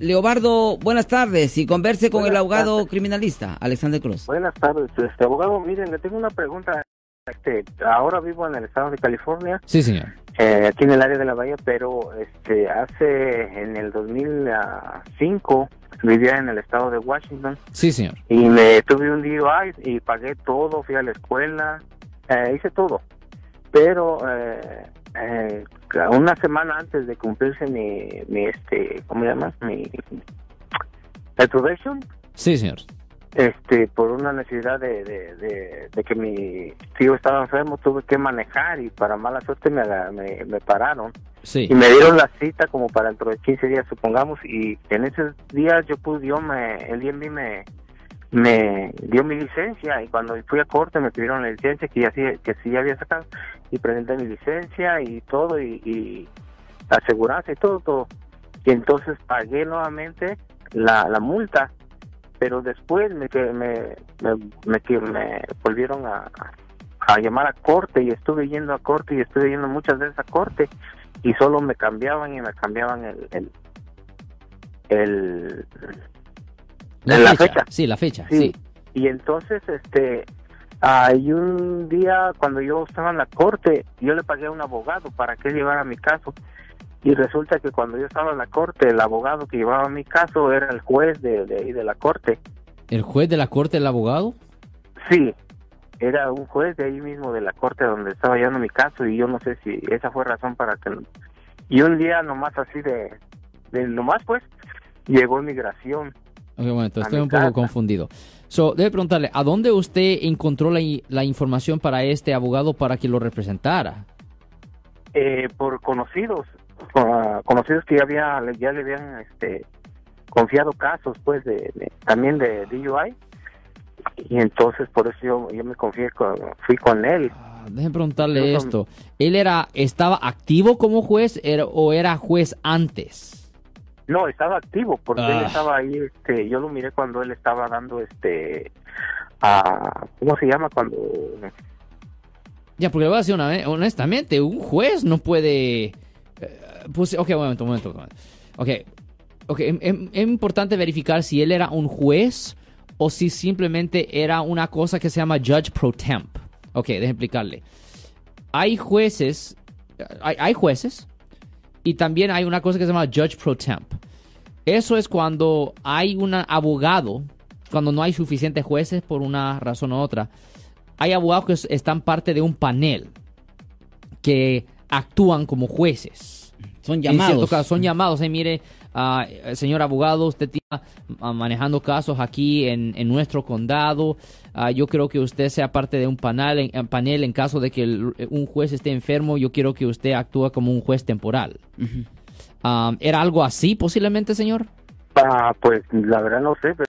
Leobardo, buenas tardes y converse con el abogado criminalista, Alexander Cruz. Buenas tardes, este abogado, miren, le tengo una pregunta. Este, ahora vivo en el estado de California. Sí, señor. Eh, aquí en el área de la bahía, pero este hace en el 2005 vivía en el estado de Washington. Sí, señor. Y me tuve un DUI y pagué todo, fui a la escuela, eh, hice todo. Pero eh, eh, una semana antes de cumplirse mi, mi este, ¿cómo se llama? Mi probation. Sí, señor. Este, por una necesidad de, de, de, que mi tío estaba enfermo, tuve que manejar y para mala suerte me, me, me pararon. Sí. Y me dieron la cita como para dentro de 15 días, supongamos, y en esos días yo pude, yo me, el DMV me, me dio mi licencia y cuando fui a corte me pidieron la licencia que ya sí, que sí había sacado y presenté mi licencia y todo y, y aseguranza y todo, todo. Y entonces pagué nuevamente la, la multa pero después me me me, me, me volvieron a, a, llamar a corte y estuve yendo a corte y estuve yendo muchas veces a corte y solo me cambiaban y me cambiaban el el, el la, fecha. sí la fecha sí. y entonces este hay un día cuando yo estaba en la corte yo le pagué a un abogado para que llevara mi caso y resulta que cuando yo estaba en la corte, el abogado que llevaba mi caso era el juez de, de ahí de la corte. ¿El juez de la corte, el abogado? Sí, era un juez de ahí mismo de la corte donde estaba llevando mi caso y yo no sé si esa fue razón para que... Y un día nomás así de... de nomás pues, llegó migración. Ok, bueno, entonces estoy un poco confundido. So, debe preguntarle, ¿a dónde usted encontró la, la información para este abogado para que lo representara? Eh, por conocidos conocidos que ya había ya le habían este confiado casos pues de, también de DUI y entonces por eso yo, yo me confié con, fui con él. Ah, déjenme preguntarle esto. Él era estaba activo como juez o era juez antes no estaba activo porque él Ah. estaba ahí este yo lo miré cuando él estaba dando este a cómo se llama cuando ya porque le voy a decir una vez, honestamente un juez no puede eh, pues ok un momento un momento, un momento. ok ok em- em- es importante verificar si él era un juez o si simplemente era una cosa que se llama judge pro temp ok déjenme explicarle hay jueces hay, hay jueces y también hay una cosa que se llama judge pro temp. Eso es cuando hay un abogado, cuando no hay suficientes jueces por una razón u otra. Hay abogados que es- están parte de un panel que actúan como jueces. Son En cierto llamados. caso, son llamados. Eh, mire, eh, señor abogado, usted está ah, manejando casos aquí en, en nuestro condado. Ah, yo creo que usted sea parte de un panel en, en panel en caso de que el- un juez esté enfermo. Yo quiero que usted actúe como un juez temporal. ¿Era algo así posiblemente, señor? ah, pues la verdad no sé pero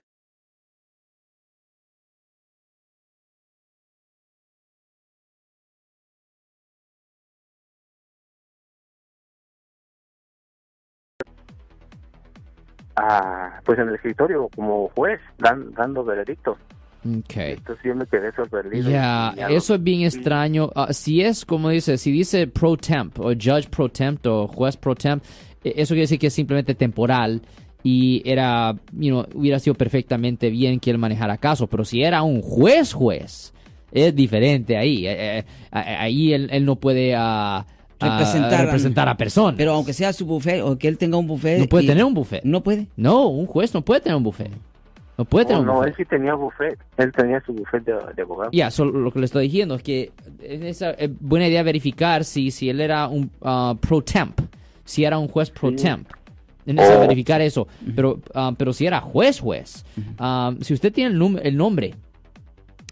Ah, pues en el escritorio como juez dan- dando veredicto Ok. entonces yo me quedé sorprendido Ya, y ya eso es bien extraño. Ah, si es, como dice, si dice pro temp o judge pro temp o juez pro temp, eh, eso quiere decir que es simplemente temporal y era, you know, hubiera sido perfectamente bien que él manejara casos, pero si era un juez juez, es diferente ahí. Eh, eh, eh, ahí él, él no puede ah, Representar, representar a personas. Pero aunque sea su buffet o que él tenga un buffet. no puede y- tener un buffet. No puede. No, un juez no puede tener un buffet. No puede tener Oh, un no, buffet. él sí tenía buffet él tenía su buffet de, de abogado Ya, solo lo que le estoy diciendo es que es esa, es buena idea verificar si, si él era un ah, pro temp, si era un juez pro Sí. temp. Es necesario Oh. verificar eso. Pero, ah, pero si era juez, juez, ah, si usted tiene el, el nombre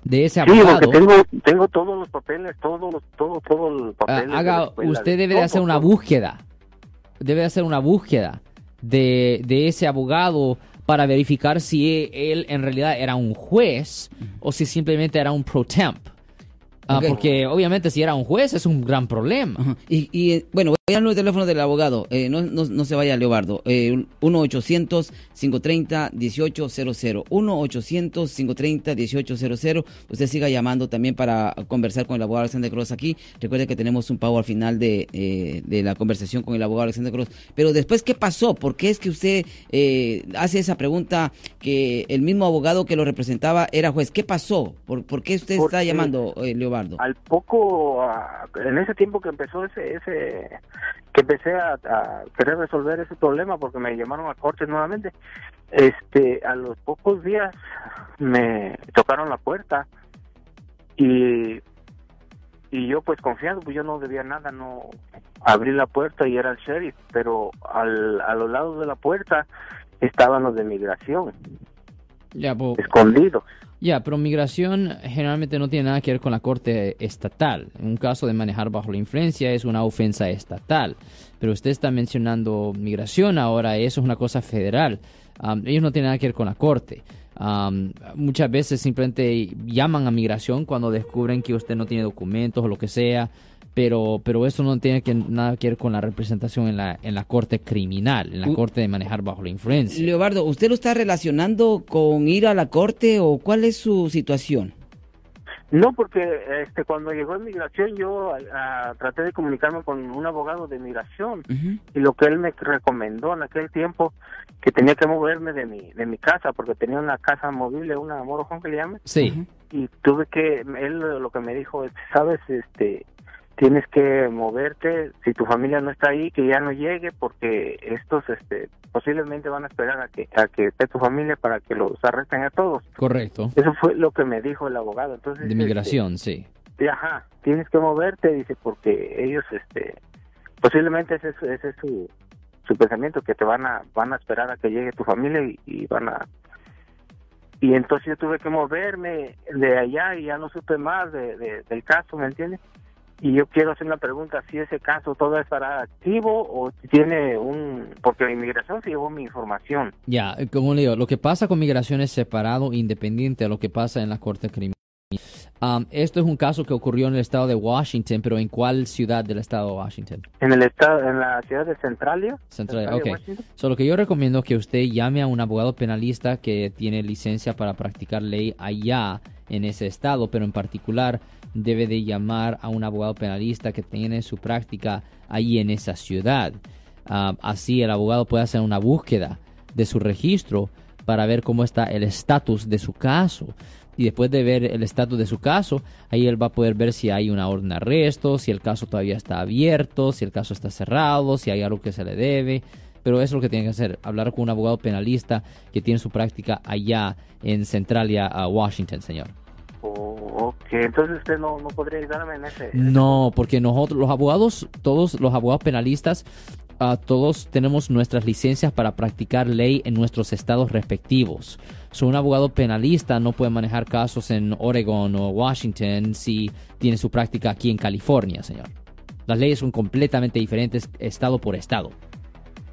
de ese Sí, porque abogado, tengo, tengo todos los papeles, todos los, todo, todo el ah, papel. haga, usted debe de hacer una búsqueda. Debe de hacer una búsqueda de, de ese abogado para verificar si él en realidad era un juez o si simplemente era un pro temp. Ah. Porque obviamente si era un juez es un gran problema. Ajá. Y, y, eh, bueno, Voy el teléfono del abogado. Eh, no, no, no, se vaya, Leobardo. Eh, 1-800-530-1800. 1-800-530-1800. Usted siga llamando también para conversar con el abogado Alexander Cross aquí. Recuerde que tenemos un pago al final de, eh, de la conversación con el abogado Alexander Cross. Pero después, ¿qué pasó? ¿Por qué es que usted eh, hace esa pregunta que el mismo abogado que lo representaba era juez? ¿Qué pasó? ¿Por, por qué usted está llamando, eh, Al poco, en ese tiempo que empezó ese, ese que empecé a, a, querer resolver ese problema porque me llamaron a corte nuevamente. Este, a los pocos días me tocaron la puerta y y yo pues confiando, pues yo no debía nada, no abrí la puerta y era el sheriff, pero al, a los lados de la puerta estaban los de migración. Ya, pues, escondidos. Ya, pero migración generalmente no tiene nada que ver con la corte estatal. En un caso de manejar bajo la influencia es una ofensa estatal. Pero usted está mencionando migración ahora, eso es una cosa federal. Ellos no tienen nada que ver con la corte. Muchas veces simplemente llaman a migración cuando descubren que usted no tiene documentos o lo que sea pero pero eso no tiene que, nada que ver con la representación en la en la corte criminal, en la corte de manejar bajo la influencia. Leobardo, ¿usted lo está relacionando con ir a la corte o cuál es su situación? No, porque este cuando llegó inmigración yo traté de comunicarme con un abogado de inmigración y lo que él me recomendó en aquel tiempo que tenía que moverme de mi de mi casa porque tenía una casa movible, una morojón que le llame. Sí. Y tuve que él lo que me dijo es, sabes, este tienes que moverte si tu familia no está ahí que ya no llegue porque estos este posiblemente van a esperar a que a que esté tu familia para que los arresten a todos. Correcto. Eso fue lo que me dijo el abogado. Entonces de migración este, sí ajá tienes que moverte dice porque ellos este posiblemente ese, ese es su su pensamiento que te van a van a esperar a que llegue tu familia y, van a y entonces yo tuve que moverme de allá y ya no supe más de, del caso me entiendes y yo quiero hacer una pregunta, si ese caso todo estará activo o tiene un... porque inmigración se llevó mi información. Ya, como le digo, lo que pasa con migración es separado, independiente de lo que pasa en la Corte Criminal. Um, esto es un caso que ocurrió en el estado de Washington, pero ¿en cuál ciudad del estado de Washington? En el estado, en la ciudad de Centralia. Centralia, ok. So, lo que yo recomiendo es que usted llame a un abogado penalista que tiene licencia para practicar ley allá en ese estado, pero en particular debe de llamar a un abogado penalista que tiene su práctica ahí en esa ciudad. Ah, así el abogado puede hacer una búsqueda de su registro para ver cómo está el estatus de su caso. Y después de ver el estatus de su caso, ahí él va a poder ver si hay una orden de arresto, si el caso todavía está abierto, si el caso está cerrado, si hay algo que se le debe. Pero eso es lo que tiene que hacer, hablar con un abogado penalista que tiene su práctica allá en Centralia, Washington, señor. Oh, ok, entonces usted no, no podría ayudarme en ese. No, porque nosotros, los abogados, todos los abogados penalistas, uh, todos tenemos nuestras licencias para practicar ley en nuestros estados respectivos. So, un abogado penalista no puede manejar casos en Oregon o Washington si tiene su práctica aquí en California, señor. Las leyes son completamente diferentes estado por estado.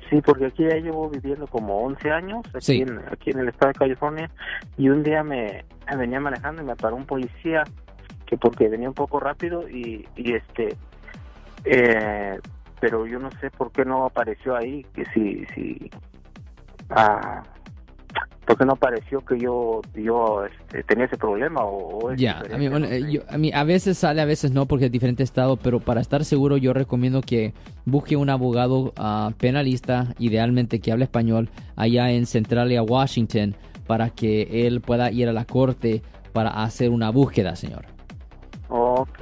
Sí, porque aquí ya llevo viviendo como 11 años, aquí, en, aquí en el estado de California, y un día me venía manejando y me paró un policía, que porque venía un poco rápido y, y este, eh, pero yo no sé por qué no apareció ahí, que si, si, ah, porque no pareció que yo yo este, tenía ese problema o, ya a mí, bueno, eh, a mí a veces sale a veces no porque es diferente estado pero para estar seguro yo recomiendo que busque un abogado uh, penalista idealmente que hable español allá en Centralia Washington para que él pueda ir a la corte para hacer una búsqueda señor Ok.